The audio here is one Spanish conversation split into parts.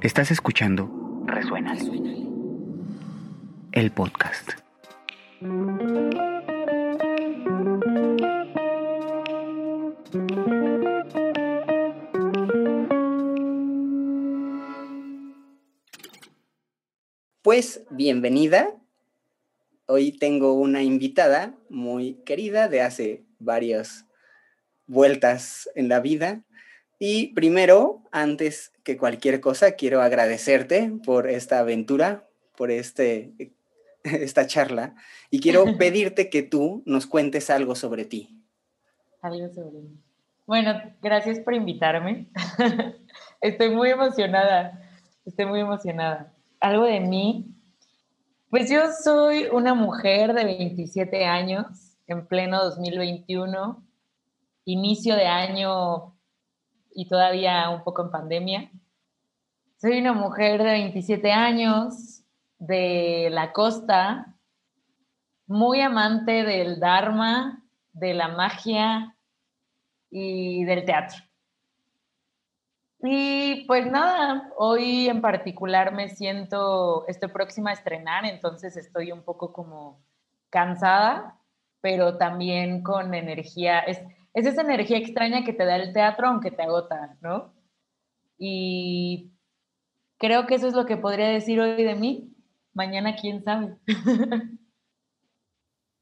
Estás escuchando Resuena. El podcast. Pues bienvenida. Hoy tengo una invitada muy querida de hace varias vueltas en la vida. Y primero, antes que cualquier cosa, quiero agradecerte por esta aventura, por este, esta charla, y quiero pedirte que tú nos cuentes algo sobre ti. Algo sobre mí. Bueno, gracias por invitarme. Estoy muy emocionada. Estoy muy emocionada. Algo de mí. Pues yo soy una mujer de 27 años, en pleno 2021, inicio de año y todavía un poco en pandemia. Soy una mujer de 27 años, de la costa, muy amante del Dharma, de la magia y del teatro. Y pues nada, hoy en particular me siento, estoy próxima a estrenar, entonces estoy un poco como cansada, pero también con energía. Es, es esa energía extraña que te da el teatro aunque te agota, ¿no? Y creo que eso es lo que podría decir hoy de mí. Mañana, quién sabe.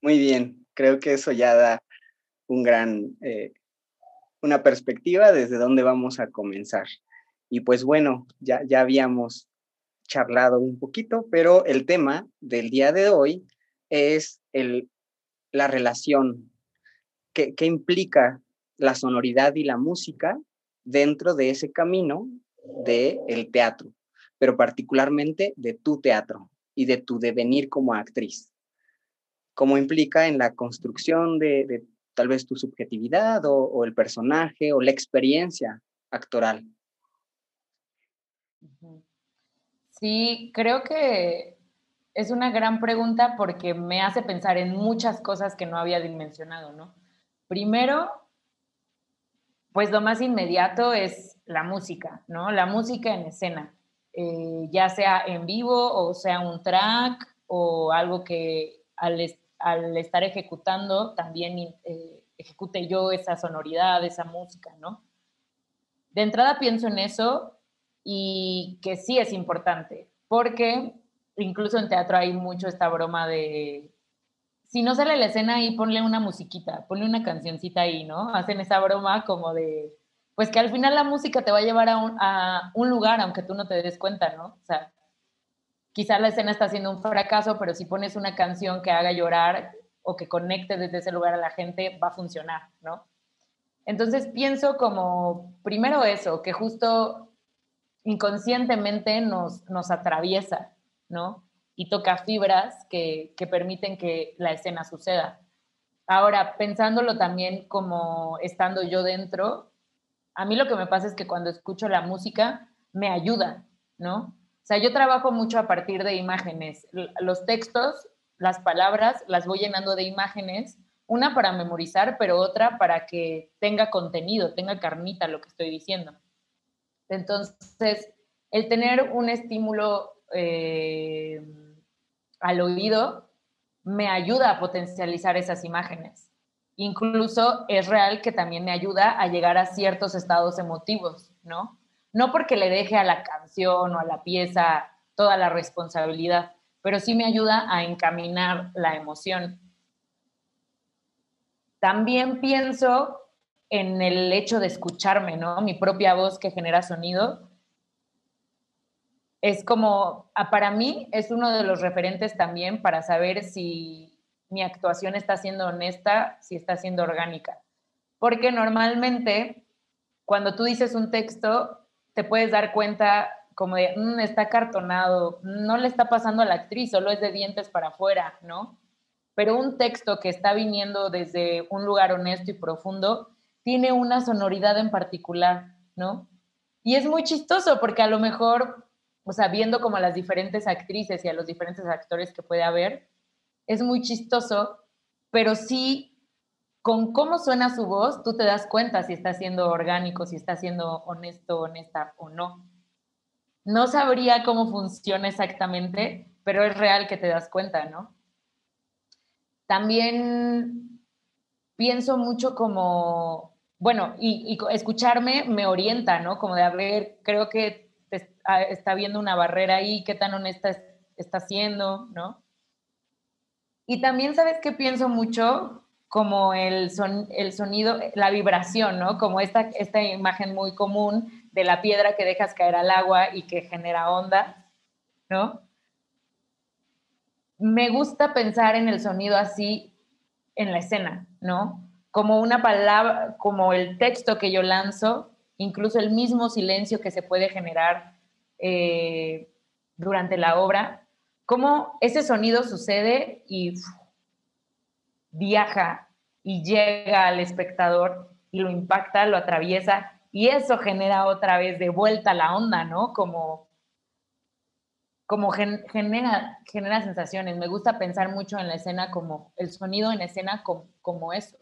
Muy bien, creo que eso ya da un gran, eh, una perspectiva desde dónde vamos a comenzar. Y pues bueno, ya, ya habíamos charlado un poquito, pero el tema del día de hoy es el, la relación ¿Qué implica la sonoridad y la música dentro de ese camino del el teatro, pero particularmente de tu teatro y de tu devenir como actriz. ¿Cómo implica en la construcción de, tal vez tu subjetividad o, el personaje o la experiencia actoral. Sí, creo que es una gran pregunta porque me hace pensar en muchas cosas que no había dimensionado, ¿no? Primero, pues lo más inmediato es la música, ¿no? La música en escena, eh, ya sea en vivo o sea un track o algo que al, estar ejecutando también eh, ejecute yo esa sonoridad, esa música, ¿no? De entrada pienso en eso y que sí es importante, porque incluso en teatro hay mucho esta broma de si no sale la escena ahí, ponle una musiquita, ponle una cancioncita ahí, ¿no? Hacen esa broma como de, pues que al final la música te va a llevar a un, lugar, aunque tú no te des cuenta, ¿no? O sea, quizá la escena está siendo un fracaso, pero si pones una canción que haga llorar o que conecte desde ese lugar a la gente, va a funcionar, ¿no? Entonces pienso como, primero eso, que justo inconscientemente nos, nos atraviesa, ¿no? Y toca fibras que, permiten que la escena suceda. Ahora, pensándolo también como estando yo dentro, a mí lo que me pasa es que cuando escucho la música me ayuda, ¿no? O sea, yo trabajo mucho a partir de imágenes. Los textos, las palabras, las voy llenando de imágenes, una para memorizar, pero otra para que tenga contenido, tenga carnita lo que estoy diciendo. Entonces, el tener un estímulo eh, al oído me ayuda a potencializar esas imágenes. Incluso es real que también me ayuda a llegar a ciertos estados emotivos, ¿no? No porque le deje a la canción o a la pieza toda la responsabilidad, pero sí me ayuda a encaminar la emoción. También pienso en el hecho de escucharme, ¿no? Mi propia voz que genera sonido es como, ah, para mí es uno de los referentes también para saber si mi actuación está siendo honesta, si está siendo orgánica. Porque normalmente cuando tú dices un texto, te puedes dar cuenta como de, mm, está cartonado, no le está pasando a la actriz, solo es de dientes para afuera, ¿no? Pero un texto que está viniendo desde un lugar honesto y profundo tiene una sonoridad en particular, ¿no? Y es muy chistoso porque a lo mejor o sea, viendo como a las diferentes actrices y a los diferentes actores que puede haber, es muy chistoso, pero sí, con cómo suena su voz, tú te das cuenta si está siendo orgánico, si está siendo honesto, honesta o no. No sabría cómo funciona exactamente, pero es real que te das cuenta, ¿no? También pienso mucho como, bueno, y, escucharme me orienta, ¿no? Como de, a creo que está viendo una barrera ahí, qué tan honesta está siendo, ¿no? Y también, ¿sabes qué pienso mucho? Como el, son, el sonido, la vibración, ¿no? Como esta, esta imagen muy común de la piedra que dejas caer al agua y que genera ondas, ¿no? Me gusta pensar en el sonido así en la escena, ¿no? Como una palabra, como el texto que yo lanzo, incluso el mismo silencio que se puede generar eh, durante la obra, cómo ese sonido sucede y viaja y llega al espectador y lo impacta, lo atraviesa y eso genera otra vez de vuelta la onda, ¿no? Como, como genera, genera sensaciones. Me gusta pensar mucho en la escena como el sonido en escena como, como eso.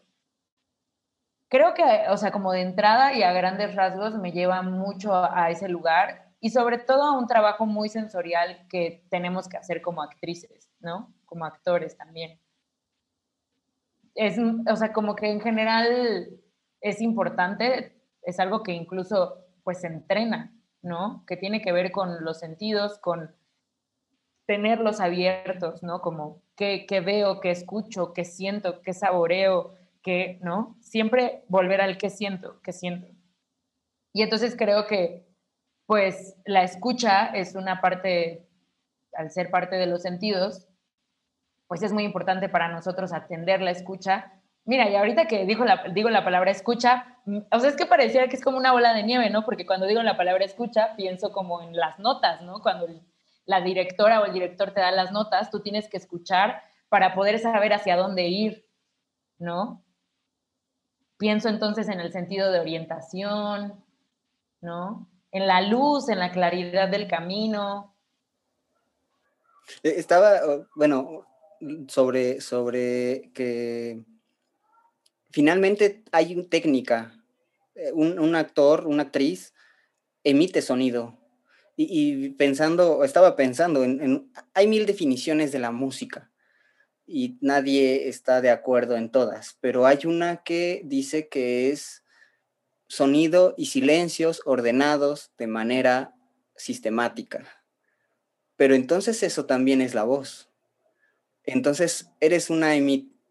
Creo que, o sea, como de entrada y a grandes rasgos me lleva mucho a ese lugar y sobre todo a un trabajo muy sensorial que tenemos que hacer como actrices, ¿no? Como actores también. Es, o sea, como que en general es importante, es algo que incluso pues entrena, ¿no? Que tiene que ver con los sentidos, con tenerlos abiertos, ¿no? Como qué, veo, qué escucho, qué siento, qué saboreo, qué, ¿no? Siempre volver al qué siento, qué siento. Y entonces creo que pues la escucha es una parte, al ser parte de los sentidos, pues es muy importante para nosotros atender la escucha. Mira, y ahorita que digo la, digo la palabra escucha, o sea, es que pareciera que es como una bola de nieve, ¿no? Porque cuando digo la palabra escucha, pienso como en las notas, ¿no? Cuando la directora o el director te da las notas, tú tienes que escuchar para poder saber hacia dónde ir, ¿no? Pienso entonces en el sentido de orientación, ¿no? En la luz, en la claridad del camino. Eh, estaba, bueno, sobre, sobre que finalmente hay una técnica. Eh, un, actor, una actriz, emite sonido. Y, pensando, estaba pensando, en, hay mil definiciones de la música y nadie está de acuerdo en todas, pero hay una que dice que es sonido y silencios ordenados de manera sistemática. Pero entonces eso también es la voz. Entonces eres una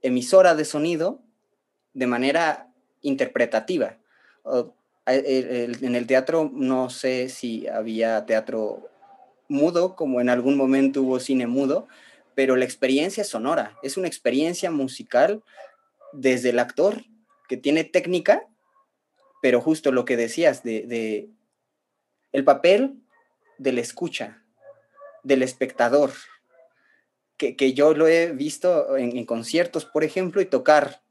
emisora de sonido de manera interpretativa. en el teatro no sé si había teatro mudo, como en algún momento hubo cine mudo, pero la experiencia sonora, es una experiencia musical desde el actor que tiene técnica pero justo lo que decías de, el papel de la escucha, del espectador, que, yo lo he visto en, conciertos, por ejemplo, y tocar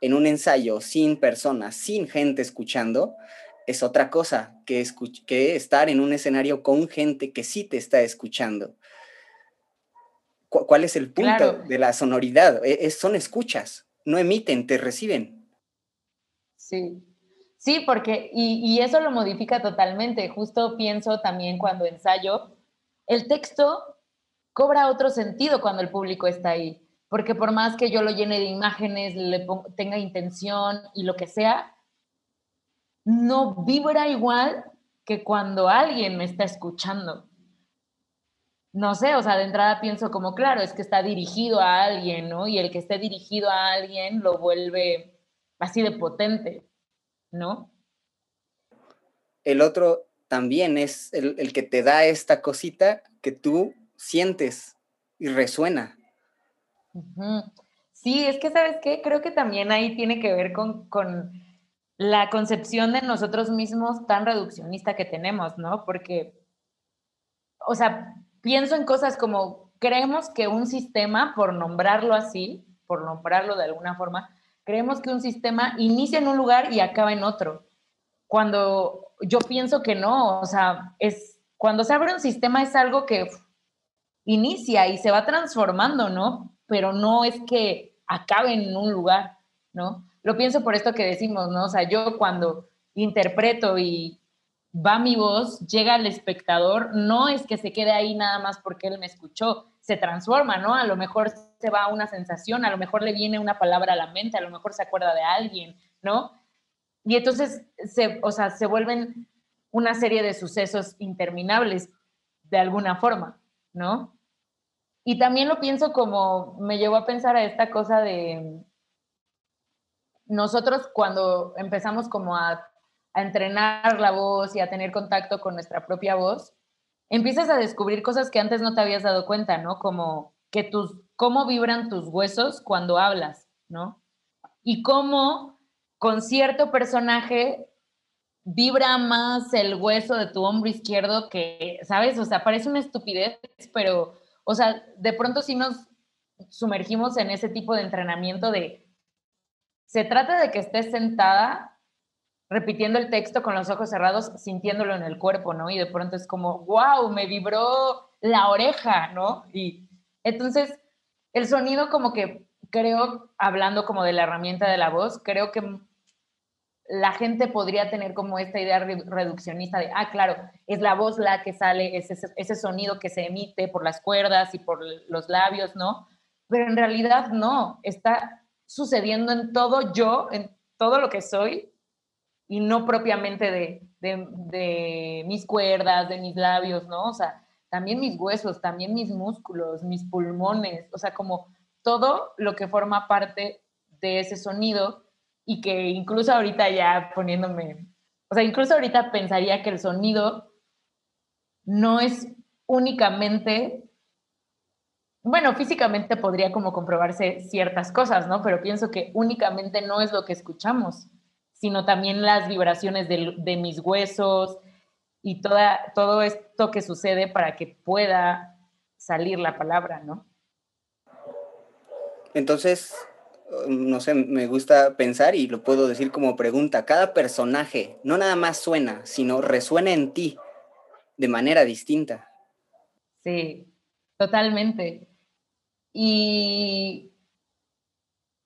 en un ensayo sin personas, sin gente escuchando, es otra cosa que, que estar en un escenario con gente que sí te está escuchando. ¿Cuál es el punto de la sonoridad? E, son escuchas, no emiten, te reciben. Sí, Sí, porque, y, eso lo modifica totalmente. Justo pienso también cuando ensayo, el texto cobra otro sentido cuando el público está ahí. Porque por más que yo lo llene de imágenes, le tenga intención y lo que sea, no vibra igual que cuando alguien me está escuchando. No sé, o sea, de entrada pienso como, claro, es que está dirigido a alguien, ¿no? Y el que esté dirigido a alguien lo vuelve así de potente. ¿No? El otro también es el, que te da esta cosita que tú sientes y resuena. Sí, es que, ¿sabes qué? Creo que también ahí tiene que ver con, con, la concepción de nosotros mismos tan reduccionista que tenemos, ¿no? Porque, o sea, pienso en cosas como, creemos que un sistema, por nombrarlo así, por nombrarlo de alguna forma, Creemos que un sistema inicia en un lugar y acaba en otro. Cuando yo pienso que no, o sea, es cuando se abre un sistema es algo que inicia y se va transformando, ¿no? Pero no es que acabe en un lugar, ¿no? Lo pienso por esto que decimos, ¿no? O sea, yo cuando interpreto y va mi voz, llega al espectador, no es que se quede ahí nada más porque él me escuchó, se transforma, ¿no? A lo mejor se va una sensación, a lo mejor le viene una palabra a la mente, a lo mejor se acuerda de alguien, ¿no? Y entonces, se, o sea, se vuelven una serie de sucesos interminables de alguna forma, ¿no? Y también lo pienso como, me llevó a pensar a esta cosa de nosotros cuando empezamos como a, a entrenar la voz y a tener contacto con nuestra propia voz, empiezas a descubrir cosas que antes no te habías dado cuenta, ¿no? Como que tus, cómo vibran tus huesos cuando hablas, ¿no? Y cómo con cierto personaje vibra más el hueso de tu hombro izquierdo que, ¿sabes? O sea, parece una estupidez, pero, o sea, de pronto sí nos sumergimos en ese tipo de entrenamiento de, se trata de que estés sentada repitiendo el texto con los ojos cerrados, sintiéndolo en el cuerpo, ¿no? Y de pronto es como, wow, me vibró la oreja, ¿no? Y entonces, el sonido como que creo, hablando como de la herramienta de la voz, creo que la gente podría tener como esta idea reduccionista de, ah, claro, es la voz la que sale, es ese, ese, sonido que se emite por las cuerdas y por los labios, ¿no? Pero en realidad no, está sucediendo en todo yo, en todo lo que soy, y no propiamente de, de, mis cuerdas, de mis labios, ¿no? O sea, también mis huesos, también mis músculos, mis pulmones, o sea, como todo lo que forma parte de ese sonido y que incluso ahorita ya poniéndome, o sea, incluso ahorita pensaría que el sonido no es únicamente, bueno, físicamente podría como comprobarse ciertas cosas, ¿no? Pero pienso que únicamente no es lo que escuchamos sino también las vibraciones de, mis huesos y toda, todo esto que sucede para que pueda salir la palabra, ¿no? Entonces, no sé, me gusta pensar y lo puedo decir como pregunta, cada personaje no nada más suena, sino resuena en ti de manera distinta. Sí, totalmente. Y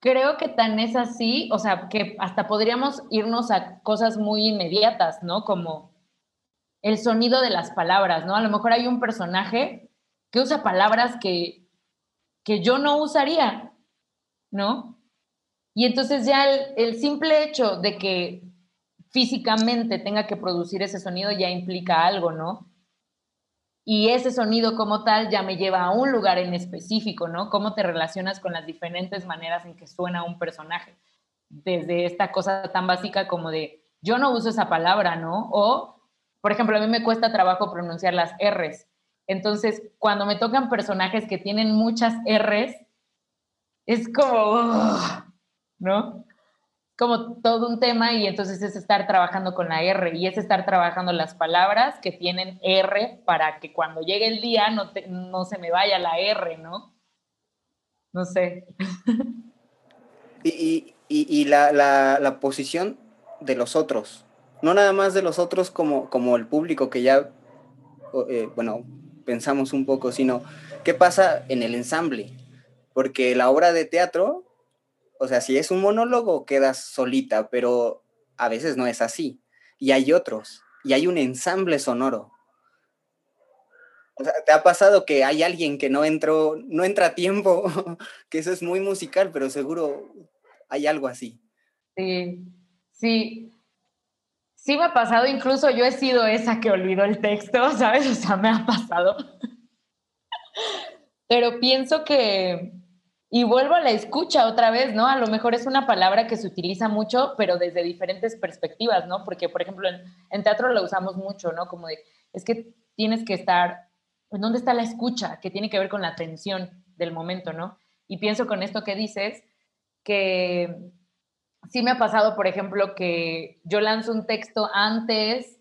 creo que tan es así, o sea, que hasta podríamos irnos a cosas muy inmediatas, ¿no? Como el sonido de las palabras, ¿no? A lo mejor hay un personaje que usa palabras que, que yo no usaría, ¿no? Y entonces ya el, el simple hecho de que físicamente tenga que producir ese sonido ya implica algo, ¿no? Y ese sonido como tal ya me lleva a un lugar en específico, ¿no? Cómo te relacionas con las diferentes maneras en que suena un personaje. Desde esta cosa tan básica como de, yo no uso esa palabra, ¿no? O, por ejemplo, a mí me cuesta trabajo pronunciar las R's. Entonces, cuando me tocan personajes que tienen muchas R's, es como, ¿no? Como todo un tema y entonces es estar trabajando con la R y es estar trabajando las palabras que tienen R para que cuando llegue el día no, no se me vaya la R, ¿no? No sé. Y, y, la, la, la, posición de los otros, no nada más de los otros como, como el público que ya, eh, bueno, pensamos un poco, sino qué pasa en el ensamble, porque la obra de teatro o sea, si es un monólogo, quedas solita, pero a veces no es así. Y hay otros, y hay un ensamble sonoro. O sea, ¿te ha pasado que hay alguien que no entró, no entra a tiempo? que eso es muy musical, pero seguro hay algo así. Sí, sí. Sí me ha pasado, incluso yo he sido esa que olvidó el texto, ¿sabes? O sea, me ha pasado. pero pienso que, y vuelvo a la escucha otra vez, ¿no? A lo mejor es una palabra que se utiliza mucho, pero desde diferentes perspectivas, ¿no? Porque, por ejemplo, en, teatro lo usamos mucho, ¿no? Como de, es que tienes que estar, pues, ¿dónde está la escucha? Que tiene que ver con la atención del momento, ¿no? Y pienso con esto que dices, que sí me ha pasado, por ejemplo, que yo lanzo un texto antes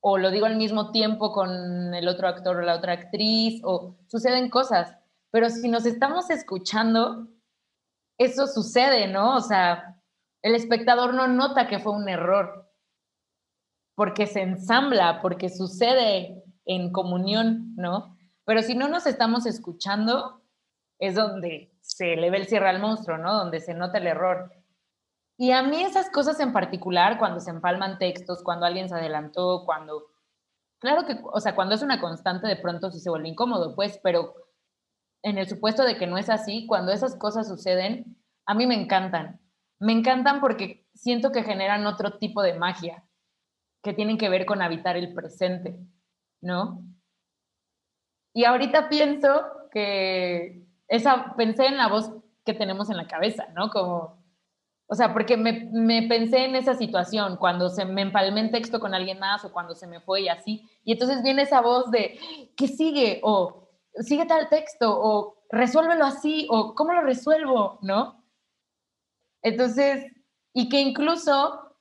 o lo digo al mismo tiempo con el otro actor o la otra actriz, o suceden cosas pero si nos estamos escuchando, eso sucede, ¿no? O sea, el espectador no nota que fue un error, porque se ensambla, porque sucede en comunión, ¿no? Pero si no nos estamos escuchando, es donde se le ve el cierre al monstruo, ¿no? Donde se nota el error. Y a mí esas cosas en particular, cuando se empalman textos, cuando alguien se adelantó, cuando, claro que, o sea, cuando es una constante de pronto sí se vuelve incómodo, pues, pero en el supuesto de que no es así, cuando esas cosas suceden, a mí me encantan. Me encantan porque siento que generan otro tipo de magia que tienen que ver con habitar el presente, ¿no? Y ahorita pienso que esa, pensé en la voz que tenemos en la cabeza, ¿no? Como, o sea, porque me, me, pensé en esa situación, cuando se me empalmé en texto con alguien más o cuando se me fue y así, y entonces viene esa voz de, ¿qué sigue? O sigue tal texto, o resuélvelo así, o ¿cómo lo resuelvo? ¿No? Entonces, y que incluso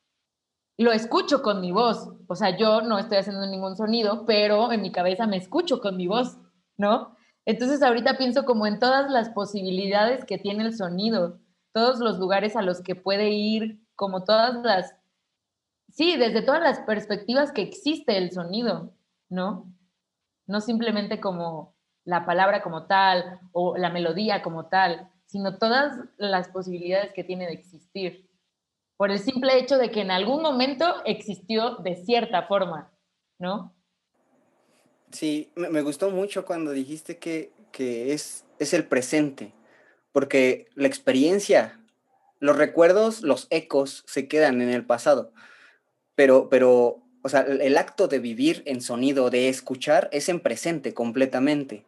lo escucho con mi voz, o sea, yo no estoy haciendo ningún sonido, pero en mi cabeza me escucho con mi voz, ¿no? Entonces ahorita pienso como en todas las posibilidades que tiene el sonido, todos los lugares a los que puede ir, como todas las, sí, desde todas las perspectivas que existe el sonido, ¿no? No simplemente como la palabra como tal o la melodía como tal, sino todas las posibilidades que tiene de existir, por el simple hecho de que en algún momento existió de cierta forma, ¿no? Sí, me gustó mucho cuando dijiste que, es, es el presente, porque la experiencia, los recuerdos, los ecos se quedan en el pasado, pero, pero, o sea, el acto de vivir en sonido, de escuchar, es en presente completamente.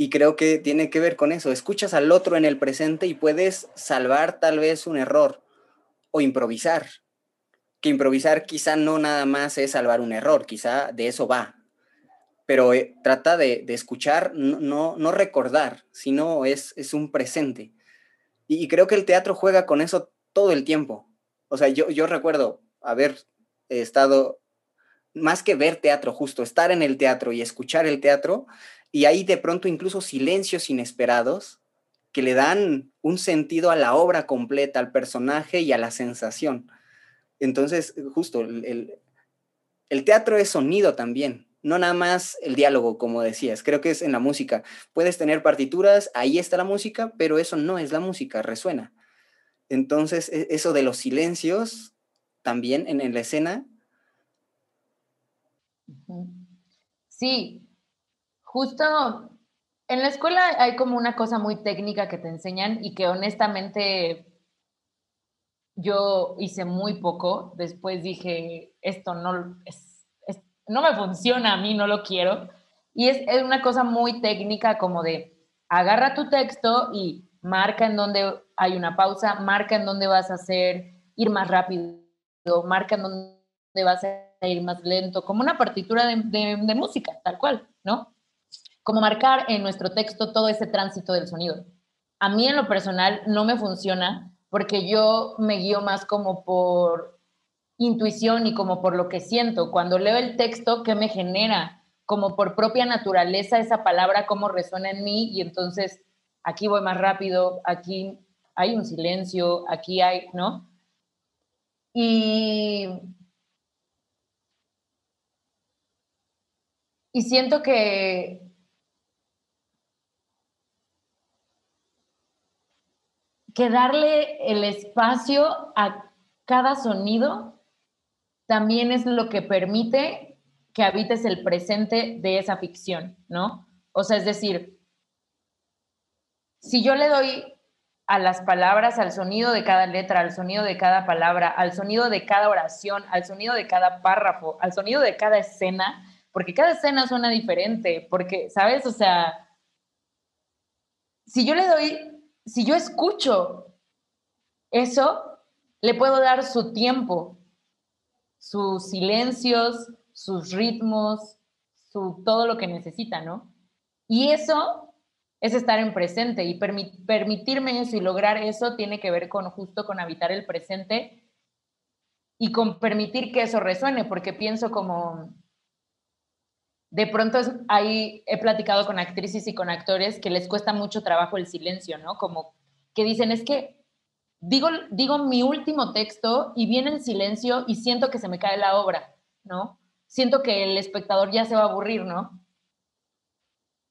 Y creo que tiene que ver con eso. Escuchas al otro en el presente y puedes salvar tal vez un error o improvisar. Que improvisar quizá no nada más es salvar un error, quizá de eso va. Pero eh, trata de, escuchar, no, no, recordar, sino es, es un presente. Y, creo que el teatro juega con eso todo el tiempo. O sea, yo, yo recuerdo haber estado, más que ver teatro, justo estar en el teatro y escuchar el teatro, y hay de pronto incluso silencios inesperados que le dan un sentido a la obra completa, al personaje y a la sensación. Entonces, justo, el, el teatro es sonido también, no nada más el diálogo, como decías, creo que es en la música. Puedes tener partituras, ahí está la música, pero eso no es la música, resuena. Entonces, e, eso de los silencios, también en, en la escena. Sí, Justo en la escuela hay como una cosa muy técnica que te enseñan y que honestamente yo hice muy poco. Después dije, esto no, no me funciona, a mí no lo quiero. Y es, es, una cosa muy técnica como de agarra tu texto y marca en dónde hay una pausa, marca en dónde vas a hacer, ir más rápido, marca en dónde vas a ir más lento, como una partitura de, de música, tal cual, ¿no? Como marcar en nuestro texto todo ese tránsito del sonido. A mí en lo personal no me funciona porque yo me guío más como por intuición y como por lo que siento. Cuando leo el texto, ¿qué me genera? Como por propia naturaleza esa palabra, cómo resuena en mí y entonces aquí voy más rápido, aquí hay un silencio, aquí hay, ¿no? Y, y siento que que darle el espacio a cada sonido también es lo que permite que habites el presente de esa ficción, ¿no? O sea, es decir, si yo le doy a las palabras, al sonido de cada letra, al sonido de cada palabra, al sonido de cada oración, al sonido de cada párrafo, al sonido de cada escena, porque cada escena suena diferente, porque, ¿sabes? O sea, si yo le doy si yo escucho eso, le puedo dar su tiempo, sus silencios, sus ritmos, su, todo lo que necesita, ¿no? Y eso es estar en presente y permitirme eso y lograr eso tiene que ver con justo con habitar el presente y con permitir que eso resuene, porque pienso como de pronto ahí he platicado con actrices y con actores que les cuesta mucho trabajo el silencio, ¿no? Como que dicen, es que digo, digo mi último texto y viene el silencio y siento que se me cae la obra, ¿no? Siento que el espectador ya se va a aburrir, ¿no?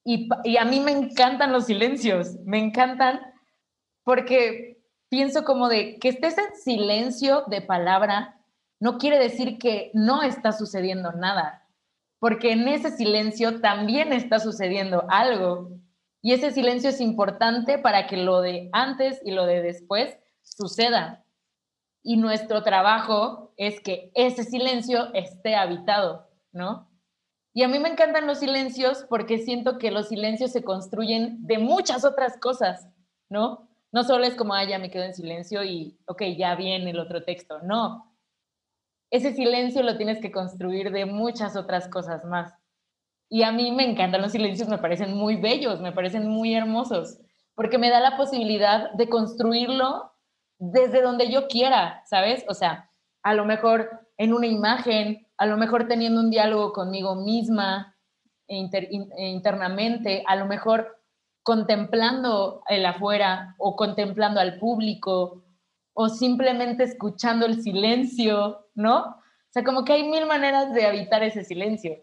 Y, y a mí me encantan los silencios, me encantan porque pienso como de que estés en silencio de palabra no quiere decir que no está sucediendo nada, porque en ese silencio también está sucediendo algo. Y ese silencio es importante para que lo de antes y lo de después suceda. Y nuestro trabajo es que ese silencio esté habitado, ¿no? Y a mí me encantan los silencios porque siento que los silencios se construyen de muchas otras cosas, ¿no? No solo es como, ah, ya me quedo en silencio y, ok, ya viene el otro texto. No. Ese silencio lo tienes que construir de muchas otras cosas más. Y a mí me encantan los silencios, me parecen muy bellos, me parecen muy hermosos, porque me da la posibilidad de construirlo desde donde yo quiera, ¿sabes? O sea, a lo mejor en una imagen, a lo mejor teniendo un diálogo conmigo misma e e internamente, a lo mejor contemplando el afuera o contemplando al público o simplemente escuchando el silencio, ¿no? O sea, como que hay mil maneras de habitar ese silencio.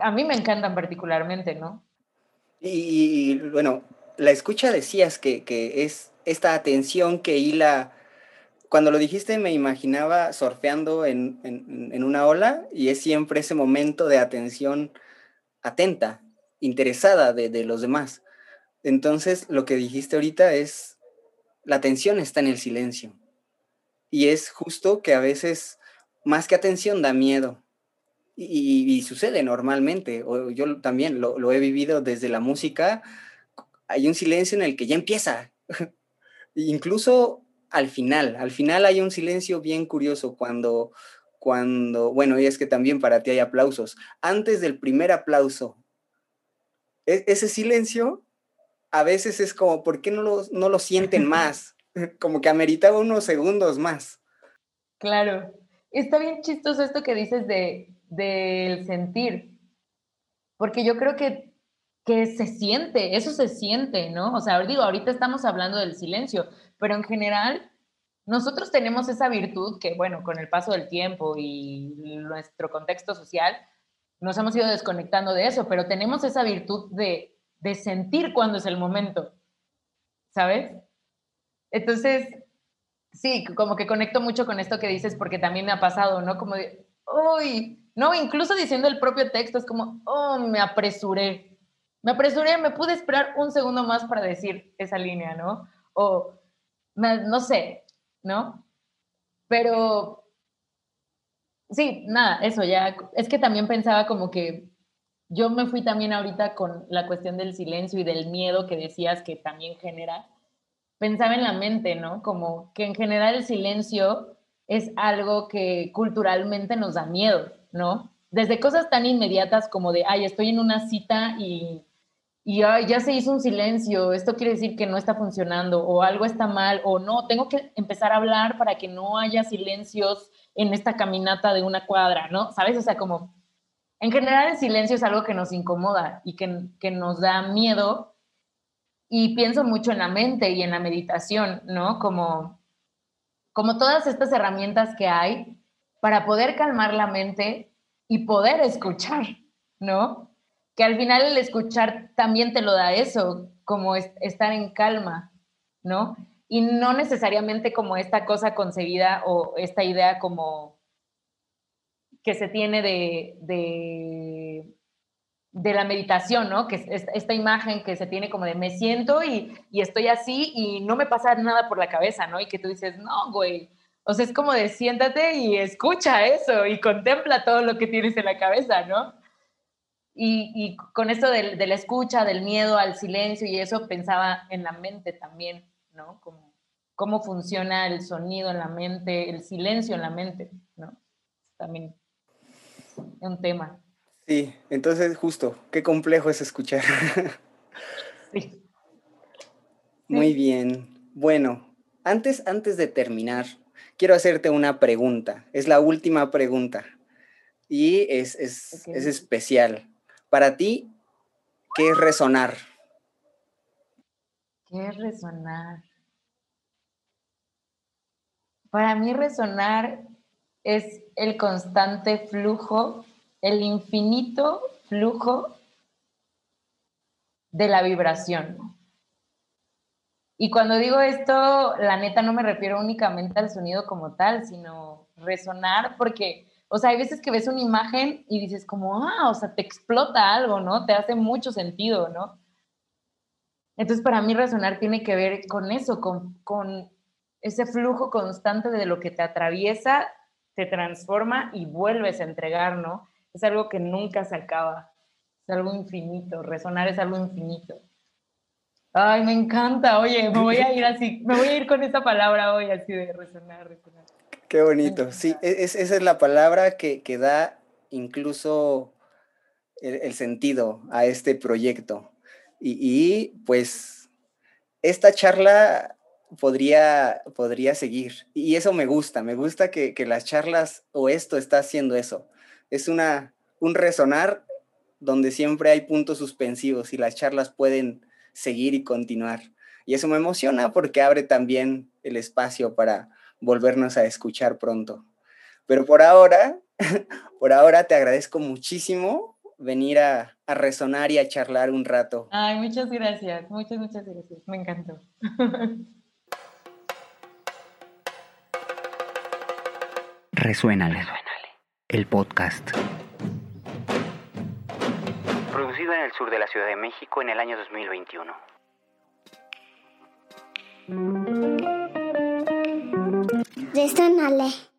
A mí me encantan particularmente, ¿no? Y, bueno, la escucha decías que, que, es esta atención que hila, cuando lo dijiste me imaginaba surfeando en, en, en una ola y es siempre ese momento de atención atenta, interesada de, los demás. Entonces, lo que dijiste ahorita es, la atención está en el silencio. Y es justo que a veces, más que atención, da miedo. Y, sucede normalmente. O yo también lo, he vivido desde la música. Hay un silencio en el que ya empieza. Incluso al final, al final hay un silencio bien curioso cuando, cuando, bueno, y es que también para ti hay aplausos. Antes del primer aplauso, e-, ese silencio a veces es como, ¿por qué no lo, no lo sienten más? como que ameritaba unos segundos más. Claro. Está bien chistoso esto que dices de, del sentir, porque yo creo que, que se siente, eso se siente, ¿no? O sea, digo, ahorita estamos hablando del silencio, pero en general nosotros tenemos esa virtud que, bueno, con el paso del tiempo y nuestro contexto social, nos hemos ido desconectando de eso, pero tenemos esa virtud de, sentir cuándo es el momento, ¿sabes? Entonces, sí, como que conecto mucho con esto que dices porque también me ha pasado, ¿no? Como de, uy, no, incluso diciendo el propio texto es como, oh, me apresuré. Me apresuré, me pude esperar un segundo más para decir esa línea, ¿no? O, no sé, ¿no? Pero Sí, nada, eso ya. Es que también pensaba como que yo me fui también ahorita con la cuestión del silencio y del miedo que decías que también genera. Pensaba en la mente, ¿no? Como que en general el silencio es algo que culturalmente nos da miedo, ¿no? Desde cosas tan inmediatas como de, ay, estoy en una cita y, y ya se hizo un silencio, esto quiere decir que no está funcionando o algo está mal o no, tengo que empezar a hablar para que no haya silencios en esta caminata de una cuadra, ¿no? ¿Sabes? O sea, como en general el silencio es algo que nos incomoda y que, nos da miedo y pienso mucho en la mente y en la meditación, ¿no? Como, como todas estas herramientas que hay para poder calmar la mente y poder escuchar, ¿no? Que al final el escuchar también te lo da eso, como estar en calma, ¿no? y no necesariamente como esta cosa concebida o esta idea como que se tiene de, de, la meditación, ¿no? Que es esta imagen que se tiene como de me siento y, y, estoy así y no me pasa nada por la cabeza, ¿no? Y que tú dices, no, güey. O sea, es como de siéntate y escucha eso y contempla todo lo que tienes en la cabeza, ¿no? Y, y con esto de, de la escucha, del miedo al silencio y eso pensaba en la mente también ¿no? Como cómo funciona el sonido en la mente, el silencio en la mente, ¿no? También un tema. Sí, entonces justo, qué complejo es escuchar. sí. Muy bien. Bueno, antes, antes de terminar, quiero hacerte una pregunta. Es la última pregunta. Y es, es, es especial. Para ti, ¿qué es resonar? ¿Qué es resonar? Para mí resonar es el constante flujo, el infinito flujo de la vibración. Y cuando digo esto, la neta no me refiero únicamente al sonido como tal, sino resonar, porque, o sea, hay veces que ves una imagen y dices como, ah, o sea, te explota algo, ¿no? Te hace mucho sentido, ¿no? Entonces, para mí resonar tiene que ver con eso, con, con ese flujo constante de lo que te atraviesa, te transforma y vuelves a entregar, ¿no? Es algo que nunca se acaba, es algo infinito, resonar es algo infinito. Ay, me encanta. Oye, me voy a ir así, me voy a ir con esa palabra hoy, así de resonar, resonar. Qué bonito. Sí, es, esa es la palabra que, que da incluso el, sentido a este proyecto. Y, pues esta charla podría, podría seguir. Y eso me gusta, me gusta que, que las charlas o esto está haciendo eso. Es una, un resonar donde siempre hay puntos suspensivos y las charlas pueden seguir y continuar. Y eso me emociona porque abre también el espacio para volvernos a escuchar pronto. Pero por ahora, por ahora te agradezco muchísimo venir a, a resonar y a charlar un rato. Ay, muchas gracias, muchas, muchas gracias. Me encantó. Resuénale. El podcast. en el sur de la Ciudad de México en el año 2021. Resónale.